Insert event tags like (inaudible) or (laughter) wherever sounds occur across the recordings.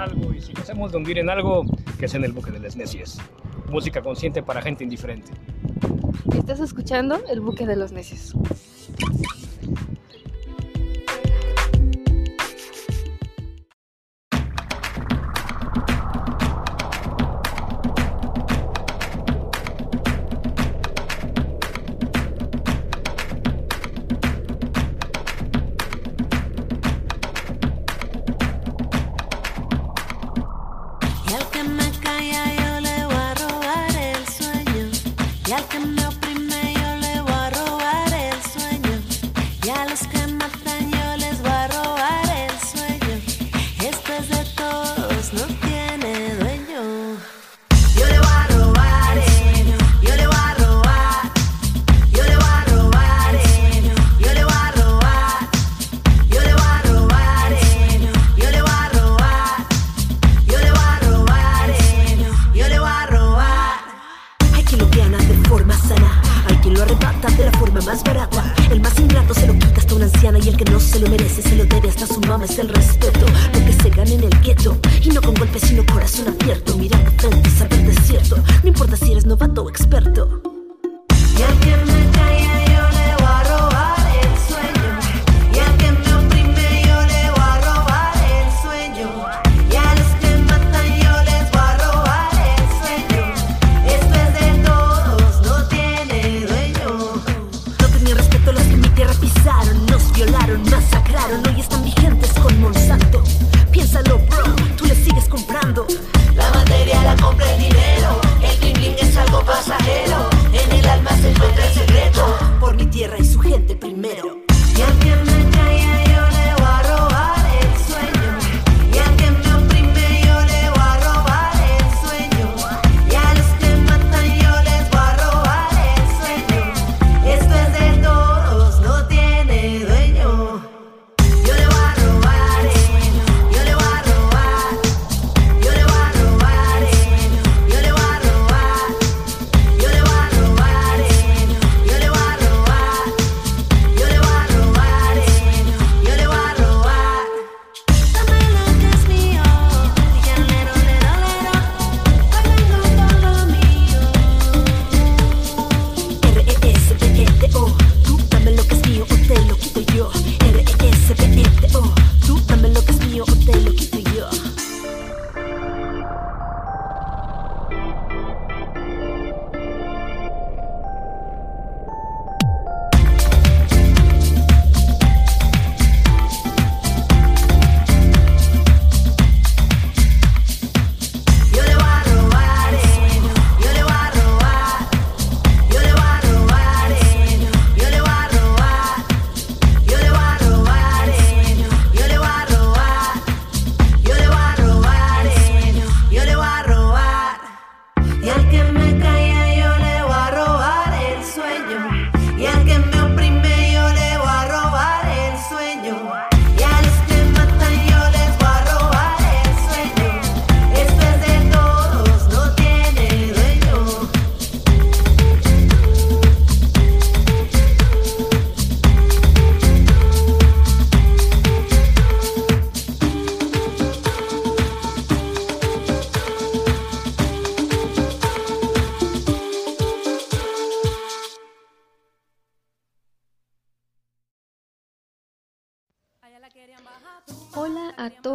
algo y si hacemos de hundir en algo, que es en el buque de las necias. Música consciente para gente indiferente. Estás escuchando El buque de los necios. like a y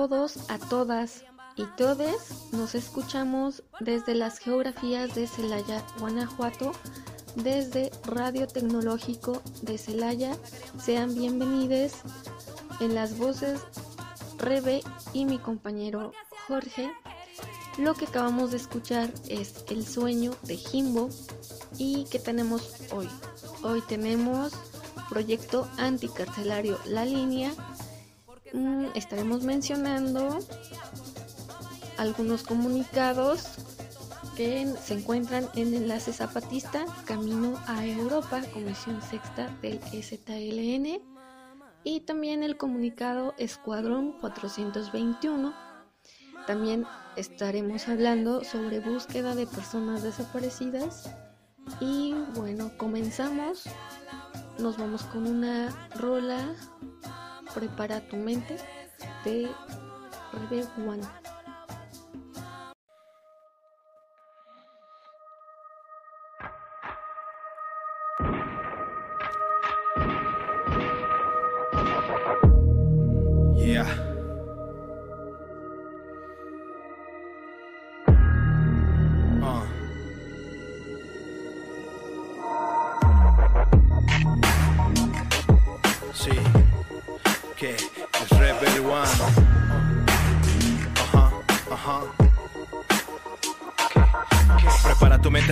todos nos escuchamos desde las geografías de Celaya, Guanajuato, desde Radio Tecnológico de Celaya. Sean bienvenidos en las voces Rebe y mi compañero Jorge. Lo que acabamos de escuchar es El sueño de Jimbo y que tenemos hoy. Hoy tenemos proyecto anticarcelario La Línea. Mm, estaremos mencionando algunos comunicados que se encuentran en Enlace Zapatista, Camino a Europa, Comisión Sexta del STLN, y también el comunicado Escuadrón 421. También estaremos hablando sobre búsqueda de personas desaparecidas. Y bueno, comenzamos. Nos vamos con una rola Prepara tu mente de Rebe One. Yeah.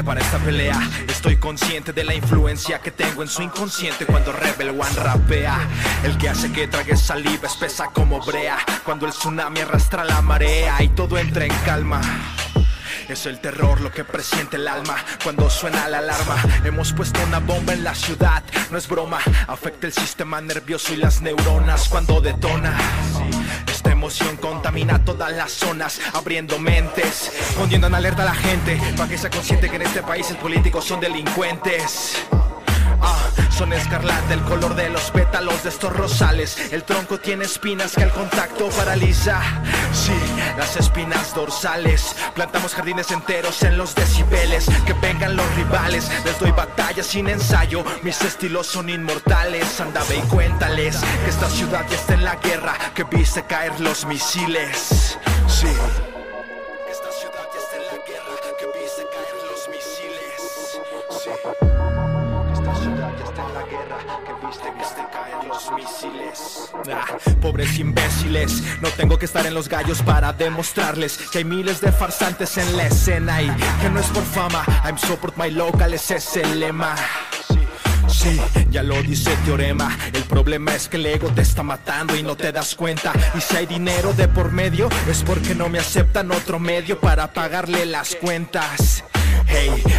Para esta pelea. Estoy consciente de la influencia que tengo en su inconsciente cuando Rebel One rapea. El que hace que trague saliva espesa como brea. Cuando el tsunami arrastra la marea y todo entra en calma. Es el terror lo que presiente el alma cuando suena la alarma. Hemos puesto una bomba en la ciudad, no es broma. Afecta el sistema nervioso y las neuronas cuando detona. Emoción contamina todas las zonas, abriendo mentes, poniendo en alerta a la gente para que sea consciente que en este país los políticos son delincuentes. Ah, son escarlata el color de los pétalos de estos rosales. El tronco tiene espinas que al contacto paraliza. Sí, las espinas dorsales. Plantamos jardines enteros en los decibeles. Que vengan los rivales. Les doy batalla sin ensayo. Mis estilos son inmortales. Anda ve y cuéntales que esta ciudad ya está en la guerra. Que viste caer los misiles. Sí. Pobres imbéciles, no tengo que estar en los gallos para demostrarles que hay miles de farsantes en la escena y que no es por fama. I'm support my local, ese es el lema. Sí, ya lo dice teorema. El problema es que el ego te está matando y no te das cuenta. Y si hay dinero de por medio, es porque no me aceptan otro medio para pagarle las cuentas.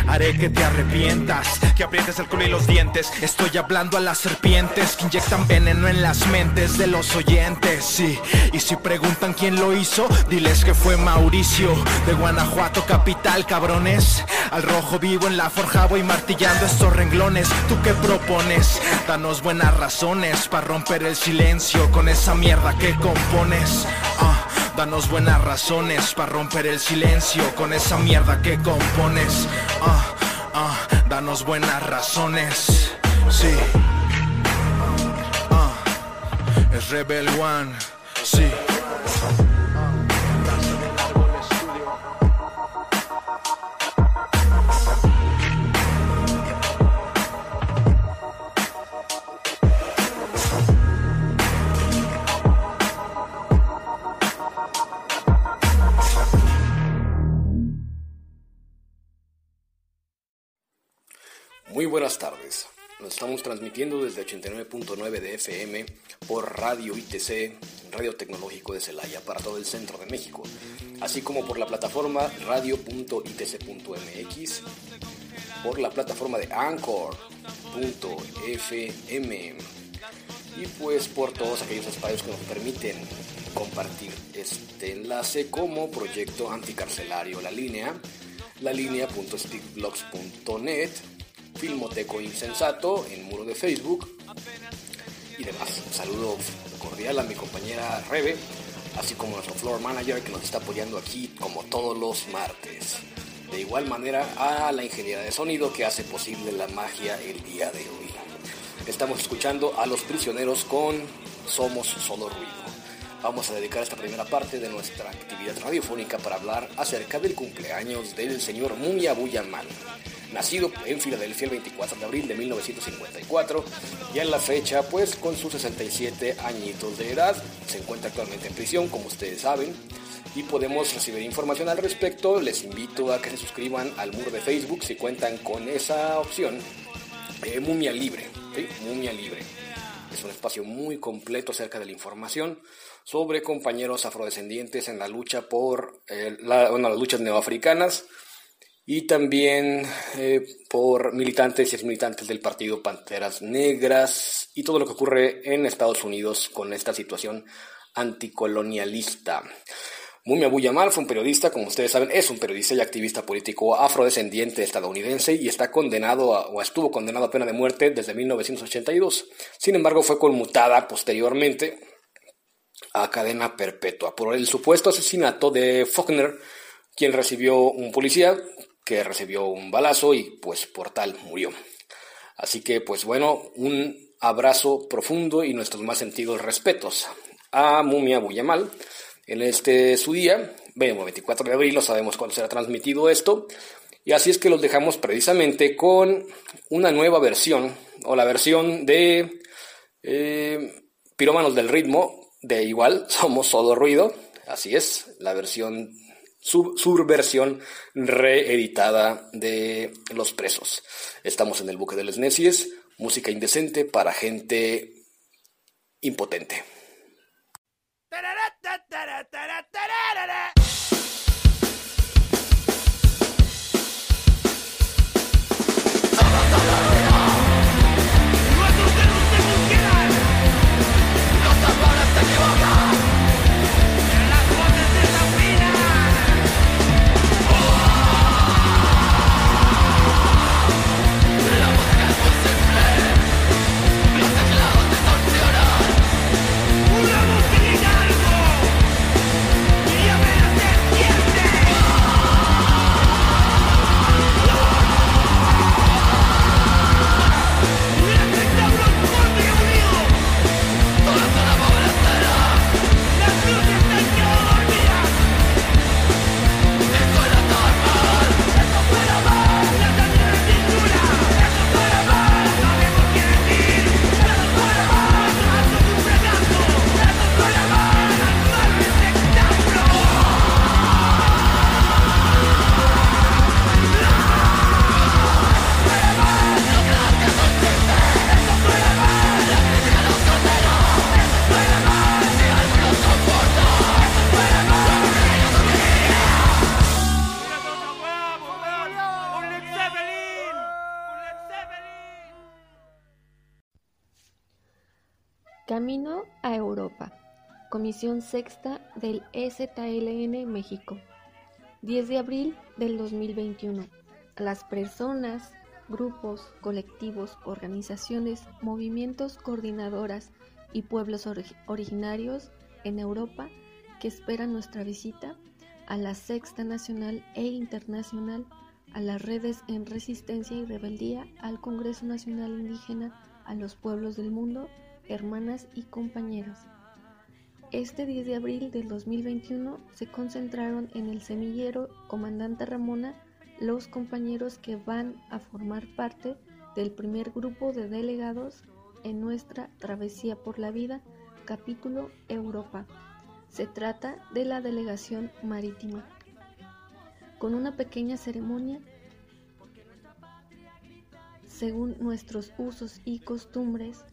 Haré que te arrepientas, que aprietes el culo y los dientes. Estoy hablando a las serpientes que inyectan veneno en las mentes de los oyentes. Sí, y si preguntan quién lo hizo, diles que fue Mauricio de Guanajuato, capital, cabrones. Al rojo vivo en la forja voy martillando estos renglones. ¿Tú qué propones? Danos buenas razones para romper el silencio con esa mierda que compones. Ah. Danos buenas razones para romper el silencio con esa mierda que compones. Ah, ah, danos buenas razones. Sí. Ah, es Rebel One. Sí. Buenas tardes. Nos estamos transmitiendo desde 89.9 de FM por Radio ITC, Radio Tecnológico de Celaya, para todo el centro de México, así como por la plataforma radio.itc.mx, por la plataforma de Anchor.fm y pues por todos aquellos espacios que nos permiten compartir este enlace como proyecto anticarcelario La Línea, la Filmoteco Insensato en muro de Facebook y demás. Un saludo cordial a mi compañera Rebe, así como a nuestro floor manager que nos está apoyando aquí como todos los martes. De igual manera a la ingeniera de sonido que hace posible la magia el día de hoy. Estamos escuchando a los prisioneros con Somos Solo Ruido. Vamos a dedicar esta primera parte de nuestra actividad radiofónica para hablar acerca del cumpleaños del señor Mumia Buyamal nacido en Filadelfia el 24 de abril de 1954 y en la fecha pues con sus 67 añitos de edad. Se encuentra actualmente en prisión como ustedes saben y podemos recibir información al respecto. Les invito a que se suscriban al muro de Facebook si cuentan con esa opción eh, Mumia Libre Mumia Libre. Es un espacio muy completo acerca de la información sobre compañeros afrodescendientes en la lucha por eh, las luchas neoafricanas y también eh, por militantes y exmilitantes del partido Panteras Negras y todo lo que ocurre en Estados Unidos con esta situación anticolonialista. Mumia Buyamal fue un periodista, como ustedes saben, es un periodista y activista político afrodescendiente estadounidense y está condenado o estuvo condenado a pena de muerte desde 1982. Sin embargo, fue conmutada posteriormente a cadena perpetua por el supuesto asesinato de Faulkner, quien recibió un policía que recibió un balazo y pues por tal murió. Así que pues bueno, un abrazo profundo y nuestros más sentidos respetos a Mumia Buyamal en este su día, bueno, 24 de abril, no sabemos cuándo será transmitido esto, y así es que los dejamos precisamente con una nueva versión, o la versión de eh, Pirómanos del Ritmo, de igual, (laughs) somos solo ruido, así es, la versión, sub, subversión reeditada de Los Presos. Estamos en el buque de Les Necias, música indecente para gente impotente. Camino a Europa. Comisión Sexta del EZLN México. 10 de abril del 2021. Las personas, grupos, colectivos, organizaciones, movimientos, coordinadoras y pueblos originarios en Europa que esperan nuestra visita a la Sexta Nacional e Internacional, a las redes en resistencia y rebeldía, al Congreso Nacional Indígena, a los pueblos del mundo hermanas y compañeros. Este 10 de abril del 2021 se concentraron en el semillero Comandante Ramona los compañeros que van a formar parte del primer grupo de delegados en nuestra Travesía por la Vida, capítulo Europa. Se trata de la delegación marítima. Con una pequeña ceremonia, según nuestros usos y costumbres,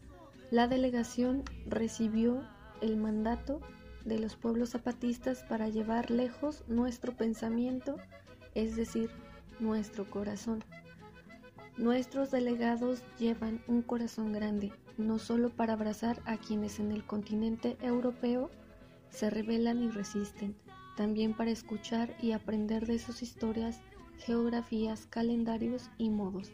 la delegación recibió el mandato de los pueblos zapatistas para llevar lejos nuestro pensamiento, es decir, nuestro corazón. Nuestros delegados llevan un corazón grande, no solo para abrazar a quienes en el continente europeo se rebelan y resisten, también para escuchar y aprender de sus historias, geografías, calendarios y modos.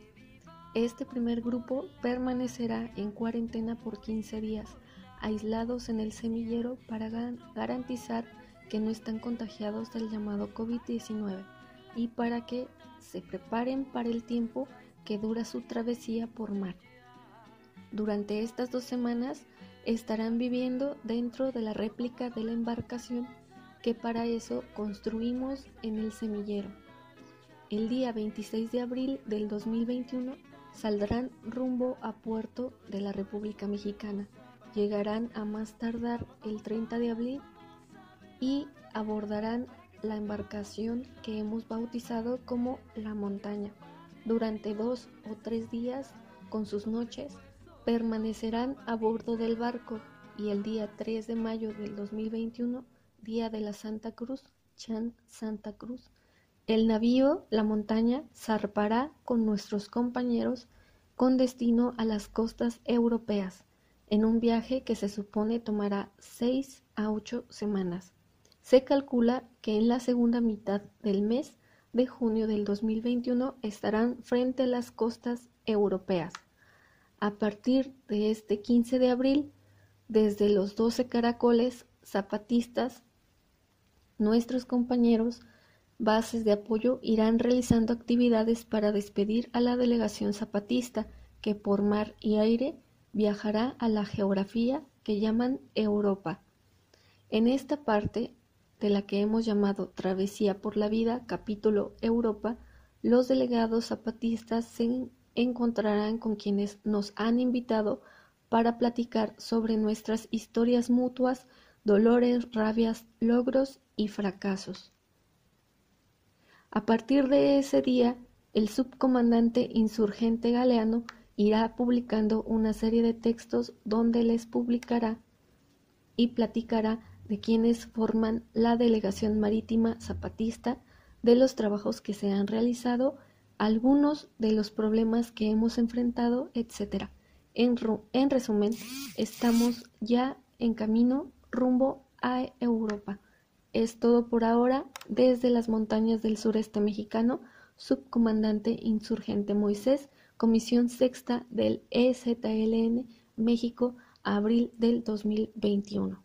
Este primer grupo permanecerá en cuarentena por 15 días, aislados en el semillero para garantizar que no están contagiados del llamado COVID-19 y para que se preparen para el tiempo que dura su travesía por mar. Durante estas dos semanas estarán viviendo dentro de la réplica de la embarcación que para eso construimos en el semillero. El día 26 de abril del 2021 saldrán rumbo a puerto de la República Mexicana. Llegarán a más tardar el 30 de abril y abordarán la embarcación que hemos bautizado como La Montaña. Durante dos o tres días, con sus noches, permanecerán a bordo del barco y el día 3 de mayo del 2021, día de la Santa Cruz, Chan Santa Cruz, el navío La Montaña zarpará con nuestros compañeros con destino a las costas europeas, en un viaje que se supone tomará seis a ocho semanas. Se calcula que en la segunda mitad del mes de junio del 2021 estarán frente a las costas europeas. A partir de este 15 de abril, desde los 12 caracoles zapatistas, nuestros compañeros bases de apoyo irán realizando actividades para despedir a la delegación zapatista que por mar y aire viajará a la geografía que llaman Europa. En esta parte, de la que hemos llamado Travesía por la Vida, capítulo Europa, los delegados zapatistas se encontrarán con quienes nos han invitado para platicar sobre nuestras historias mutuas, dolores, rabias, logros y fracasos. A partir de ese día, el subcomandante insurgente Galeano irá publicando una serie de textos donde les publicará y platicará de quienes forman la delegación marítima zapatista, de los trabajos que se han realizado, algunos de los problemas que hemos enfrentado, etc. En, en resumen, estamos ya en camino rumbo a Europa. Es todo por ahora desde las montañas del sureste mexicano, subcomandante insurgente Moisés, Comisión Sexta del EZLN México, abril del 2021.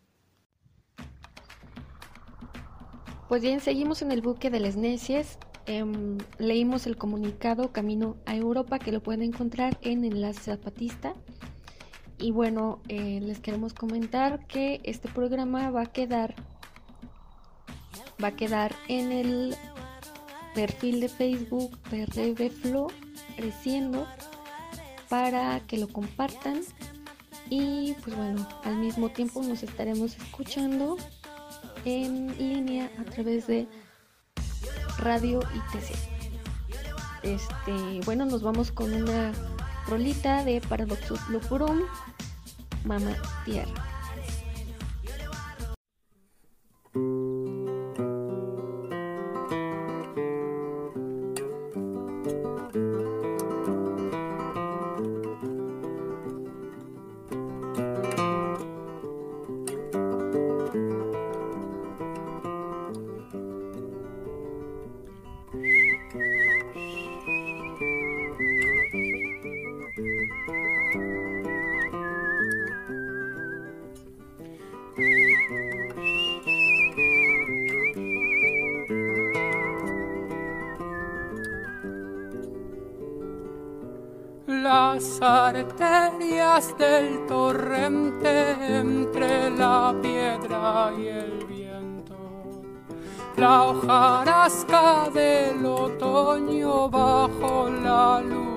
Pues bien, seguimos en el buque de las Necias. Em, leímos el comunicado Camino a Europa que lo pueden encontrar en Enlace Zapatista. Y bueno, eh, les queremos comentar que este programa va a quedar va a quedar en el perfil de Facebook de Reveflo creciendo para que lo compartan y pues bueno, al mismo tiempo nos estaremos escuchando en línea a través de Radio ITC. Este, bueno, nos vamos con una rolita de Paradoxus Lopurum, Mama Tierra. Arterias del torrente entre la piedra y el viento. La hojarasca del otoño bajo la luz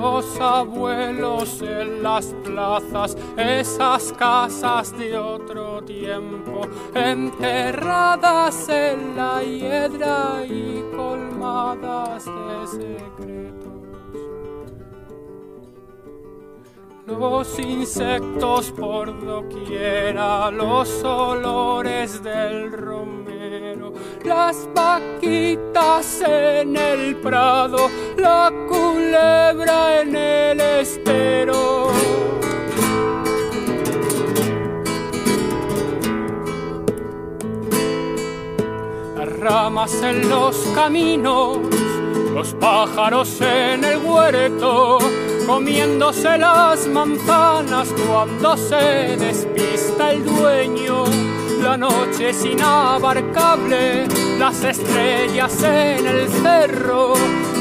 los abuelos en las plazas, esas casas de otro tiempo, enterradas en la hiedra y colmadas de secretos. Los insectos por doquiera, los olores del romero, las vaquitas en el prado, la culebra en el estero. Las ramas en los caminos, los pájaros en el huerto comiéndose las manzanas cuando se despista el dueño. La noche es inabarcable, las estrellas en el cerro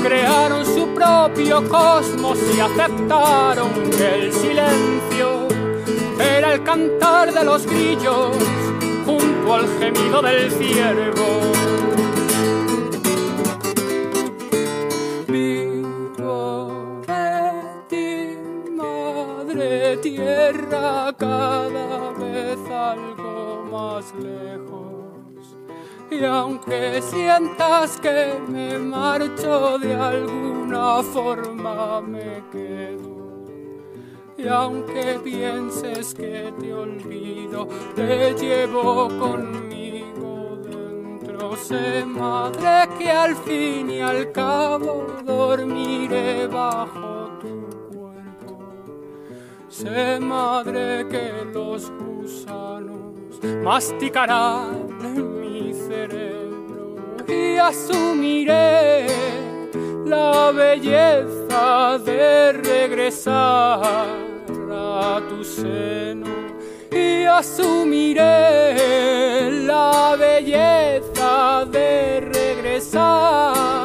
crearon su propio cosmos y aceptaron que el silencio era el cantar de los grillos junto al gemido del ciervo. tierra Y aunque sientas que me marcho de alguna forma me quedo. Y aunque pienses que te olvido, te llevo conmigo dentro. Sé madre que al fin y al cabo dormiré bajo Sé madre que los gusanos masticarán en mi cerebro y asumiré la belleza de regresar a tu seno y asumiré la belleza de regresar